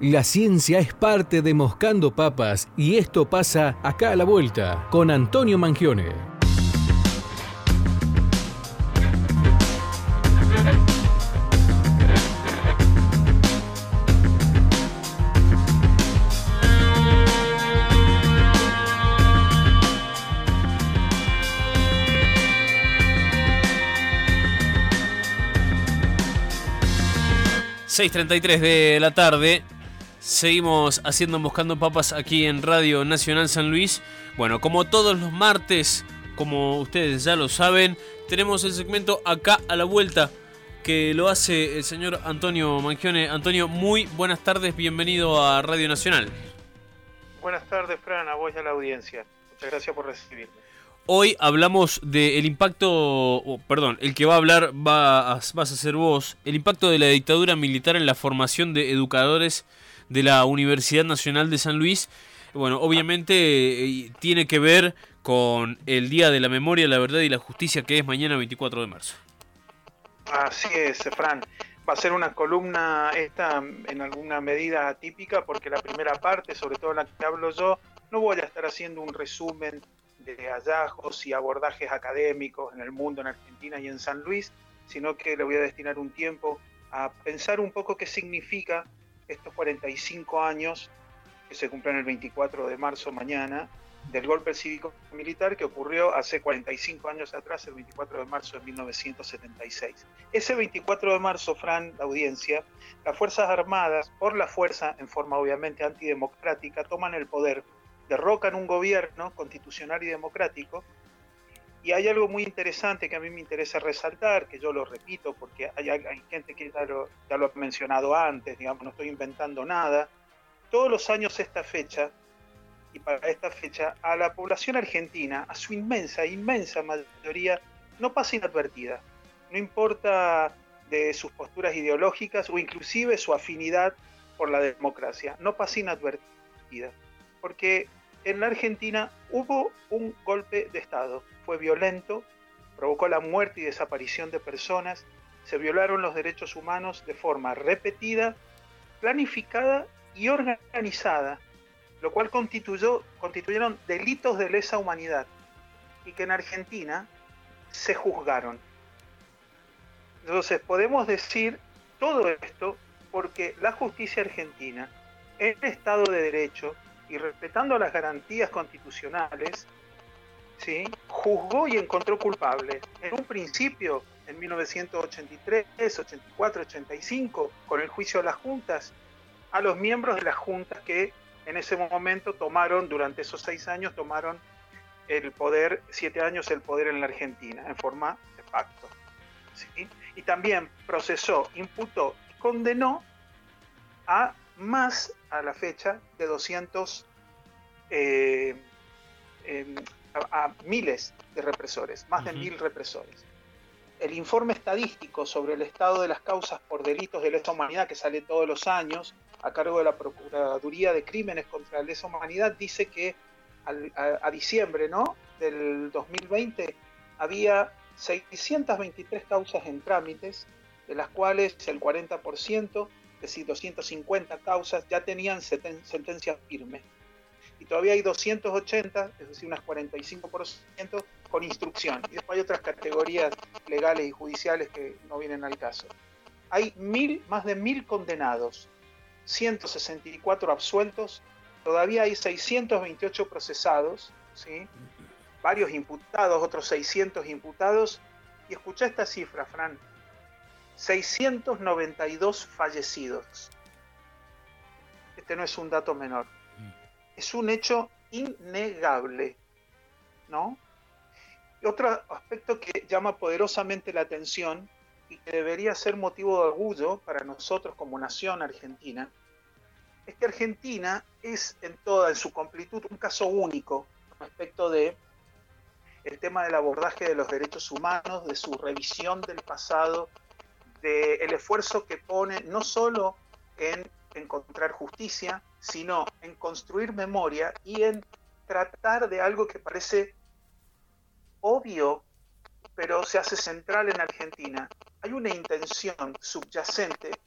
La ciencia es parte de Moscando Papas y esto pasa acá a la vuelta con Antonio Mangione. 6.33 de la tarde. Seguimos haciendo Buscando Papas aquí en Radio Nacional San Luis. Bueno, como todos los martes, como ustedes ya lo saben, tenemos el segmento acá a la vuelta que lo hace el señor Antonio Mangione. Antonio, muy buenas tardes, bienvenido a Radio Nacional. Buenas tardes, Fran, a vos y a la audiencia. Muchas gracias por recibirme. Hoy hablamos del impacto, perdón, el que va a hablar va vas a ser vos, el impacto de la dictadura militar en la formación de educadores de la Universidad Nacional de San Luis. Bueno, obviamente eh, tiene que ver con el Día de la Memoria, la Verdad y la Justicia que es mañana 24 de marzo. Así es, Fran. Va a ser una columna esta en alguna medida atípica porque la primera parte, sobre todo la que hablo yo, no voy a estar haciendo un resumen de hallazgos y abordajes académicos en el mundo, en Argentina y en San Luis, sino que le voy a destinar un tiempo a pensar un poco qué significa estos 45 años que se cumplen el 24 de marzo mañana del golpe cívico-militar que ocurrió hace 45 años atrás, el 24 de marzo de 1976. Ese 24 de marzo, Fran, la audiencia, las Fuerzas Armadas, por la fuerza, en forma obviamente antidemocrática, toman el poder derrocan un gobierno constitucional y democrático. Y hay algo muy interesante que a mí me interesa resaltar, que yo lo repito porque hay, gente que ya lo, ya lo ha mencionado antes, digamos, no estoy inventando nada. Todos los años esta fecha, y para esta fecha, a la población argentina, a su inmensa, inmensa mayoría, no pasa inadvertida. No importa de sus posturas ideológicas o inclusive su afinidad por la democracia, no pasa inadvertida. Porque en la Argentina hubo un golpe de Estado. Fue violento, provocó la muerte y desaparición de personas, se violaron los derechos humanos de forma repetida, planificada y organizada, lo cual constituyó, constituyeron delitos de lesa humanidad y que en Argentina se juzgaron. Entonces podemos decir todo esto porque la justicia argentina, en Estado de Derecho, y respetando las garantías constitucionales, ¿sí? juzgó y encontró culpable. En un principio, en 1983, 84, 85, con el juicio de las juntas, a los miembros de las juntas que en ese momento tomaron, durante esos seis años, tomaron el poder, siete años el poder en la Argentina, en forma de pacto. ¿sí? Y también procesó, imputó y condenó a más a la fecha de 200 eh, a, miles de represores, más de mil represores. El informe estadístico sobre el estado de las causas por delitos de lesa humanidad que sale todos los años a cargo de la Procuraduría de Crímenes contra la Lesa Humanidad dice que a, diciembre ¿no? del 2020 había 623 causas en trámites, de las cuales el 40% es decir, 250 causas, ya tenían sentencia firme. Y todavía hay 280, es decir, unas 45% con instrucción. Y después hay otras categorías legales y judiciales que no vienen al caso. Hay mil, más de mil condenados, 164 absueltos, todavía hay 628 procesados, ¿sí? varios imputados, otros 600 imputados. Y escucha esta cifra, Fran, 692 fallecidos. Este no es un dato menor. Mm. Es un hecho innegable. ¿No? Y otro aspecto que llama poderosamente la atención y que debería ser motivo de orgullo para nosotros como nación argentina, es que Argentina es en toda en su completud un caso único respecto de el tema del abordaje de los derechos humanos, de su revisión del pasado del esfuerzo que pone no solo en encontrar justicia, sino en construir memoria y en tratar de algo que parece obvio, pero se hace central en Argentina. Hay una intención subyacente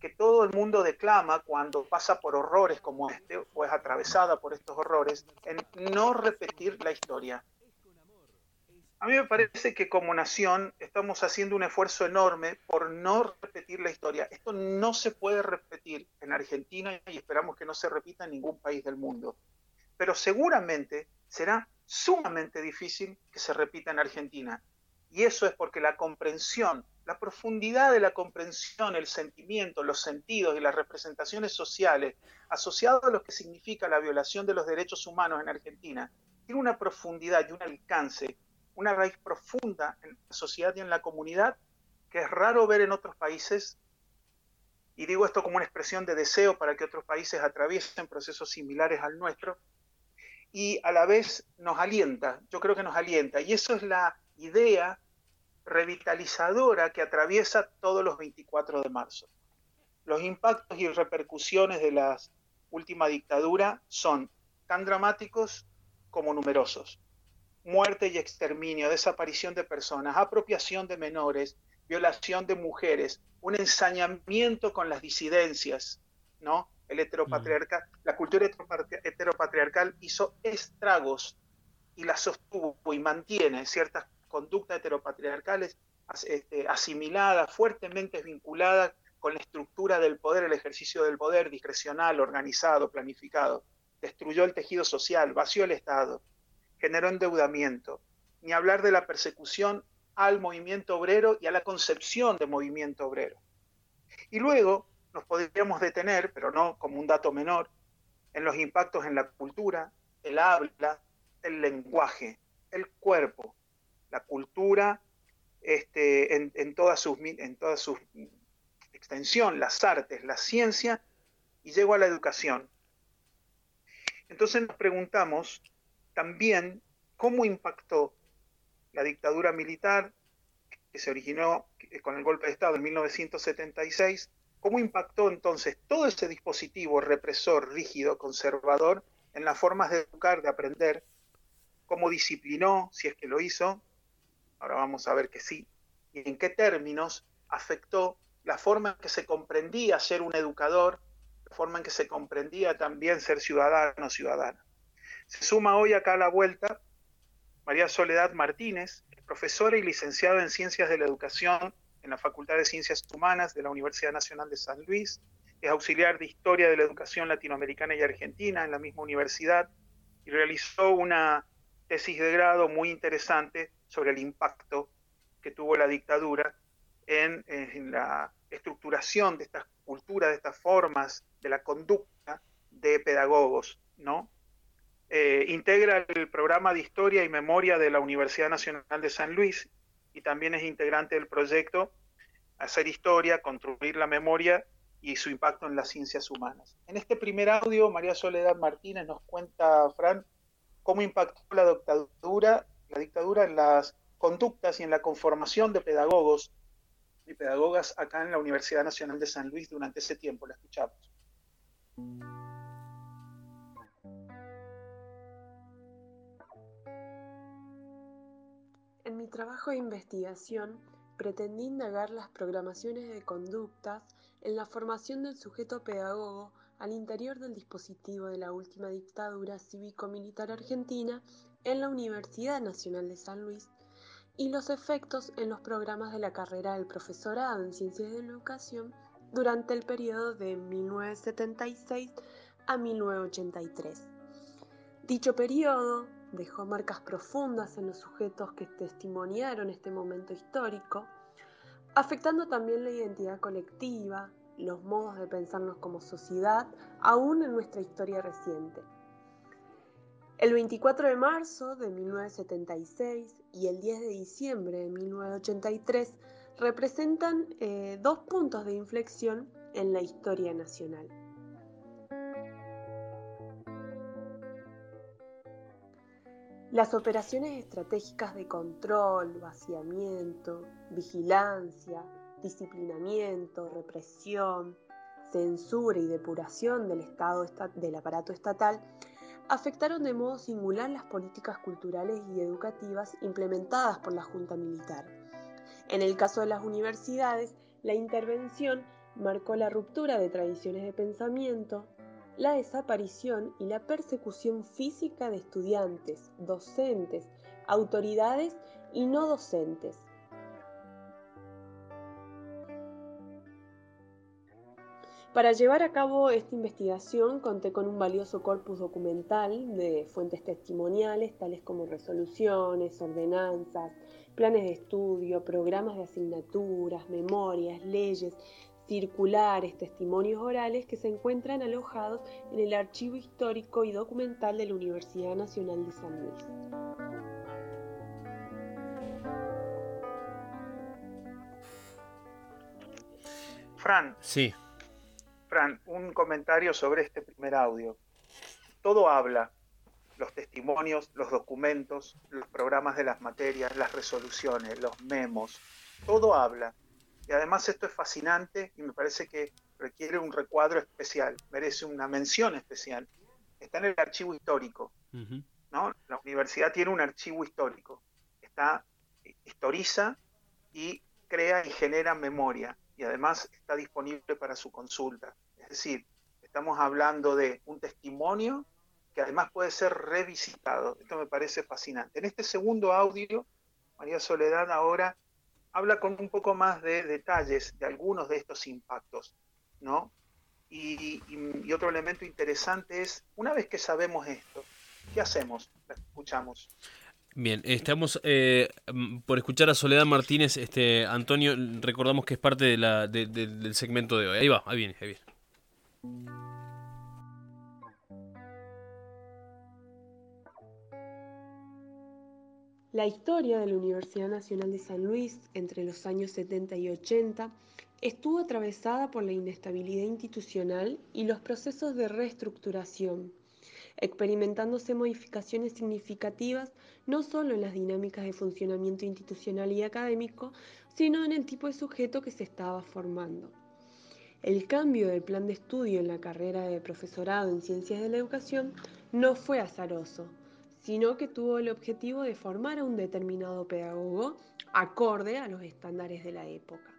que todo el mundo declama cuando pasa por horrores como este, o es atravesada por estos horrores, en no repetir la historia. A mí me parece que como nación estamos haciendo un esfuerzo enorme por no repetir la historia. Esto no se puede repetir en Argentina y esperamos que no se repita en ningún país del mundo. Pero seguramente será sumamente difícil que se repita en Argentina. Y eso es porque la comprensión, la profundidad de la comprensión, el sentimiento, los sentidos y las representaciones sociales asociados a lo que significa la violación de los derechos humanos en Argentina, tiene una profundidad y un alcance una raíz profunda en la sociedad y en la comunidad que es raro ver en otros países. Y digo esto como una expresión de deseo para que otros países atraviesen procesos similares al nuestro. Y a la vez nos alienta, yo creo que nos alienta. Y eso es la idea revitalizadora que atraviesa todos los 24 de marzo. Los impactos y repercusiones de la última dictadura son tan dramáticos como numerosos muerte y exterminio, desaparición de personas, apropiación de menores, violación de mujeres, un ensañamiento con las disidencias, ¿no? El heteropatriarcal, mm. la cultura heteropatriarcal hizo estragos y la sostuvo y mantiene ciertas conductas heteropatriarcales este, asimiladas, fuertemente vinculadas con la estructura del poder, el ejercicio del poder discrecional, organizado, planificado. Destruyó el tejido social, vació el Estado, generó endeudamiento, ni hablar de la persecución al movimiento obrero y a la concepción de movimiento obrero. Y luego nos podríamos detener, pero no como un dato menor, en los impactos en la cultura, el habla, el lenguaje, el cuerpo, la cultura este, en, toda su extensión, las artes, la ciencia, y llego a la educación. Entonces nos preguntamos también cómo impactó la dictadura militar que se originó con el golpe de Estado en 1976, cómo impactó entonces todo ese dispositivo represor, rígido, conservador, en las formas de educar, de aprender, cómo disciplinó, si es que lo hizo, ahora vamos a ver que sí, y en qué términos afectó la forma en que se comprendía ser un educador, la forma en que se comprendía también ser ciudadano o ciudadana. Se suma hoy acá a la vuelta María Soledad Martínez, profesora y licenciada en Ciencias de la Educación en la Facultad de Ciencias Humanas de la Universidad Nacional de San Luis, es auxiliar de Historia de la Educación Latinoamericana y Argentina en la misma universidad y realizó una tesis de grado muy interesante sobre el impacto que tuvo la dictadura en, la estructuración de estas culturas, de estas formas, de la conducta de pedagogos, ¿no? Eh, integra el programa de Historia y Memoria de la Universidad Nacional de San Luis y también es integrante del proyecto Hacer Historia, Construir la Memoria y su impacto en las ciencias humanas. En este primer audio, María Soledad Martínez nos cuenta, Fran, cómo impactó la dictadura, la dictadura en las conductas y en la conformación de pedagogos y pedagogas acá en la Universidad Nacional de San Luis durante ese tiempo. La escuchamos. Trabajo de investigación pretendí indagar las programaciones de conductas en la formación del sujeto pedagogo al interior del dispositivo de la última dictadura cívico-militar argentina en la Universidad Nacional de San Luis y los efectos en los programas de la carrera del profesorado en Ciencias de la Educación durante el periodo de 1976 a 1983. Dicho periodo dejó marcas profundas en los sujetos que testimoniaron este momento histórico, afectando también la identidad colectiva, los modos de pensarnos como sociedad, aún en nuestra historia reciente. El 24 de marzo de 1976 y el 10 de diciembre de 1983 representan eh, dos puntos de inflexión en la historia nacional. Las operaciones estratégicas de control, vaciamiento, vigilancia, disciplinamiento, represión, censura y depuración del, estado, del aparato estatal afectaron de modo singular las políticas culturales y educativas implementadas por la Junta Militar. En el caso de las universidades, la intervención marcó la ruptura de tradiciones de pensamiento, la desaparición y la persecución física de estudiantes, docentes, autoridades y no docentes. Para llevar a cabo esta investigación conté con un valioso corpus documental de fuentes testimoniales tales como resoluciones, ordenanzas, planes de estudio, programas de asignaturas, memorias, leyes, circulares, testimonios orales que se encuentran alojados en el Archivo Histórico y Documental de la Universidad Nacional de San Luis. Fran. Sí. Fran, un comentario sobre este primer audio. Todo habla, los testimonios, los documentos, los programas de las materias, las resoluciones, los memos, todo habla. Y además esto es fascinante y me parece que requiere un recuadro especial, merece una mención especial. Está en el archivo histórico. ¿no? La universidad tiene un archivo histórico. Está, historiza y crea y genera memoria. Y además está disponible para su consulta. Es decir, estamos hablando de un testimonio que además puede ser revisitado. Esto me parece fascinante. En este segundo audio, María Soledad ahora habla con un poco más de detalles de algunos de estos impactos, ¿no? Y, otro elemento interesante es, una vez que sabemos esto, ¿qué hacemos? escuchamos. Bien, estamos eh, por escuchar a Soledad Martínez. Este, Antonio, recordamos que es parte del segmento de hoy. Ahí va, ahí viene, ahí viene. La historia de la Universidad Nacional de San Luis entre los años 70 y 80 estuvo atravesada por la inestabilidad institucional y los procesos de reestructuración, experimentándose modificaciones significativas no solo en las dinámicas de funcionamiento institucional y académico, sino en el tipo de sujeto que se estaba formando. El cambio del plan de estudio en la carrera de profesorado en ciencias de la educación no fue azaroso, sino que tuvo el objetivo de formar a un determinado pedagogo acorde a los estándares de la época,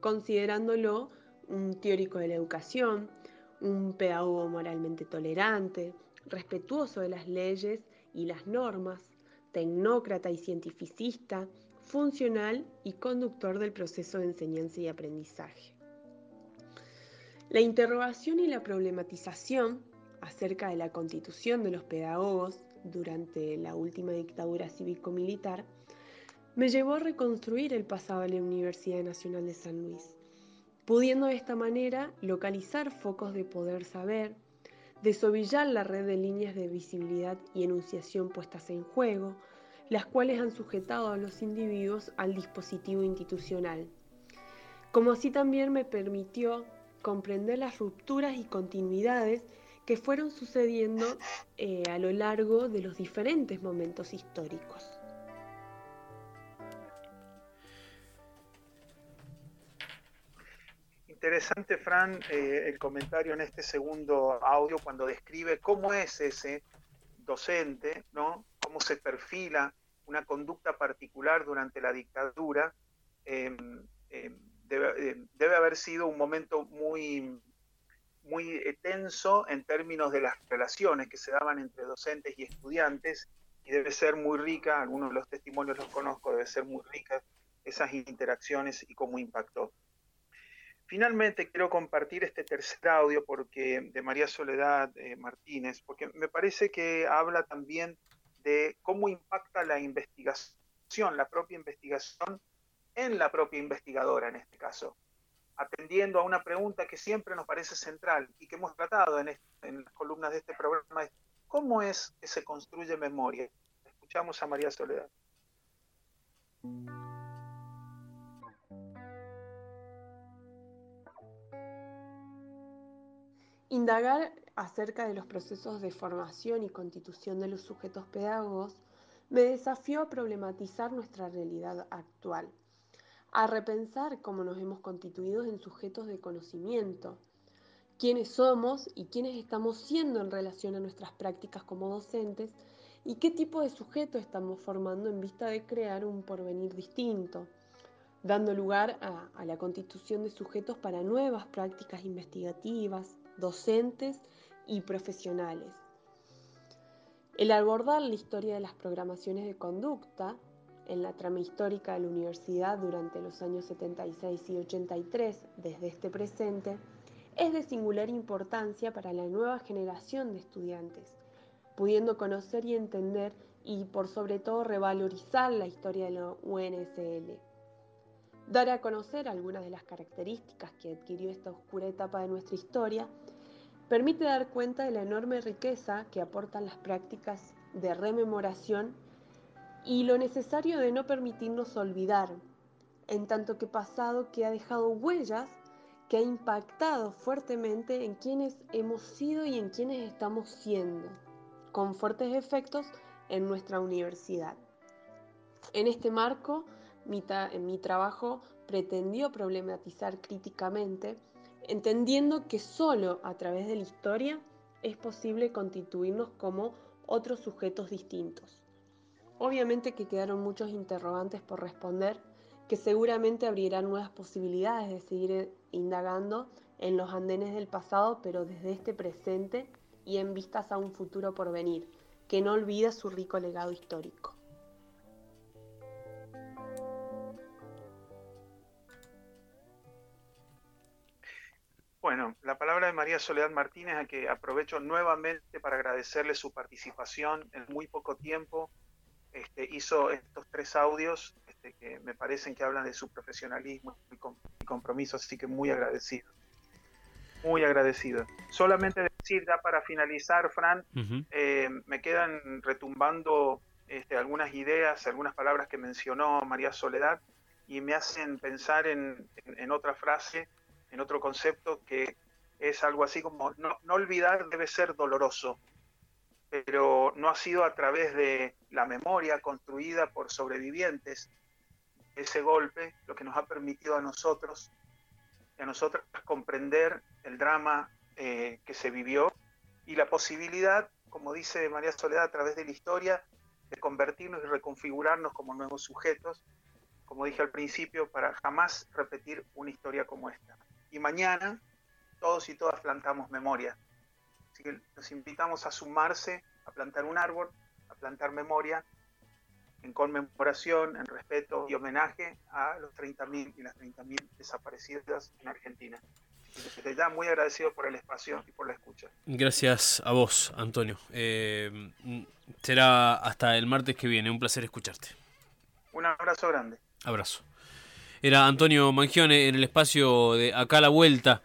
considerándolo un teórico de la educación, un pedagogo moralmente tolerante, respetuoso de las leyes y las normas, tecnócrata y cientificista, funcional y conductor del proceso de enseñanza y aprendizaje. La interrogación y la problematización acerca de la constitución de los pedagogos durante la última dictadura cívico-militar, me llevó a reconstruir el pasado de la Universidad Nacional de San Luis, pudiendo de esta manera localizar focos de poder saber, desovillar la red de líneas de visibilidad y enunciación puestas en juego, las cuales han sujetado a los individuos al dispositivo institucional, como así también me permitió comprender las rupturas y continuidades que fueron sucediendo eh, a lo largo de los diferentes momentos históricos. Interesante, Fran, eh, el comentario en este segundo audio cuando describe cómo es ese docente, ¿no? cómo se perfila una conducta particular durante la dictadura. Em, em, debe, debe, haber sido un momento muy muy eh, tenso en términos de las relaciones que se daban entre docentes y estudiantes y debe ser muy rica, algunos de los testimonios los conozco, debe ser muy rica esas interacciones y cómo impactó. Finalmente quiero compartir este tercer audio porque, de María Soledad eh, Martínez, porque me parece que habla también de cómo impacta la investigación, la propia investigación en la propia investigadora en este caso atendiendo a una pregunta que siempre nos parece central y que hemos tratado en, las columnas de este programa, es ¿cómo es que se construye memoria? Escuchamos a María Soledad. Indagar acerca de los procesos de formación y constitución de los sujetos pedagogos me desafió a problematizar nuestra realidad actual a repensar cómo nos hemos constituido en sujetos de conocimiento, quiénes somos y quiénes estamos siendo en relación a nuestras prácticas como docentes y qué tipo de sujeto estamos formando en vista de crear un porvenir distinto, dando lugar a, la constitución de sujetos para nuevas prácticas investigativas, docentes y profesionales. El abordar la historia de las programaciones de conducta en la trama histórica de la universidad durante los años 76 y 83 desde este presente es de singular importancia para la nueva generación de estudiantes, pudiendo conocer y entender y por sobre todo revalorizar la historia de la UNSL. Dar a conocer algunas de las características que adquirió esta oscura etapa de nuestra historia permite dar cuenta de la enorme riqueza que aportan las prácticas de rememoración y lo necesario de no permitirnos olvidar, en tanto que pasado que ha dejado huellas que ha impactado fuertemente en quienes hemos sido y en quienes estamos siendo, con fuertes efectos en nuestra universidad. En este marco, mi, mi trabajo pretendió problematizar críticamente, entendiendo que solo a través de la historia es posible constituirnos como otros sujetos distintos. Obviamente que quedaron muchos interrogantes por responder, que seguramente abrirán nuevas posibilidades de seguir indagando en los andenes del pasado, pero desde este presente y en vistas a un futuro por venir, que no olvida su rico legado histórico. Bueno, la palabra de María Soledad Martínez, a que aprovecho nuevamente para agradecerle su participación en muy poco tiempo. Este, hizo estos tres audios este, que me parecen que hablan de su profesionalismo y compromiso, así que muy agradecido. Muy agradecido. Solamente decir, ya para finalizar, Fran, eh, me quedan retumbando este, algunas ideas, algunas palabras que mencionó María Soledad y me hacen pensar en, otra frase, en otro concepto que es algo así como no, no olvidar debe ser doloroso, pero no ha sido a través de la memoria construida por sobrevivientes ese golpe lo que nos ha permitido a nosotros, a nosotros comprender el drama eh, que se vivió y la posibilidad, como dice María Soledad, a través de la historia, de convertirnos y reconfigurarnos como nuevos sujetos, como dije al principio, para jamás repetir una historia como esta. Y mañana todos y todas plantamos memoria. Así que los invitamos a sumarse, a plantar un árbol, a plantar memoria en conmemoración, en respeto y homenaje a los 30.000 y las 30.000 desaparecidas en Argentina. Desde ya muy agradecido por el espacio y por la escucha. Gracias a vos, Antonio. Eh, será hasta el martes que viene. Un placer escucharte. Un abrazo grande. Abrazo. Era Antonio Mangione en el espacio de Acá a la Vuelta.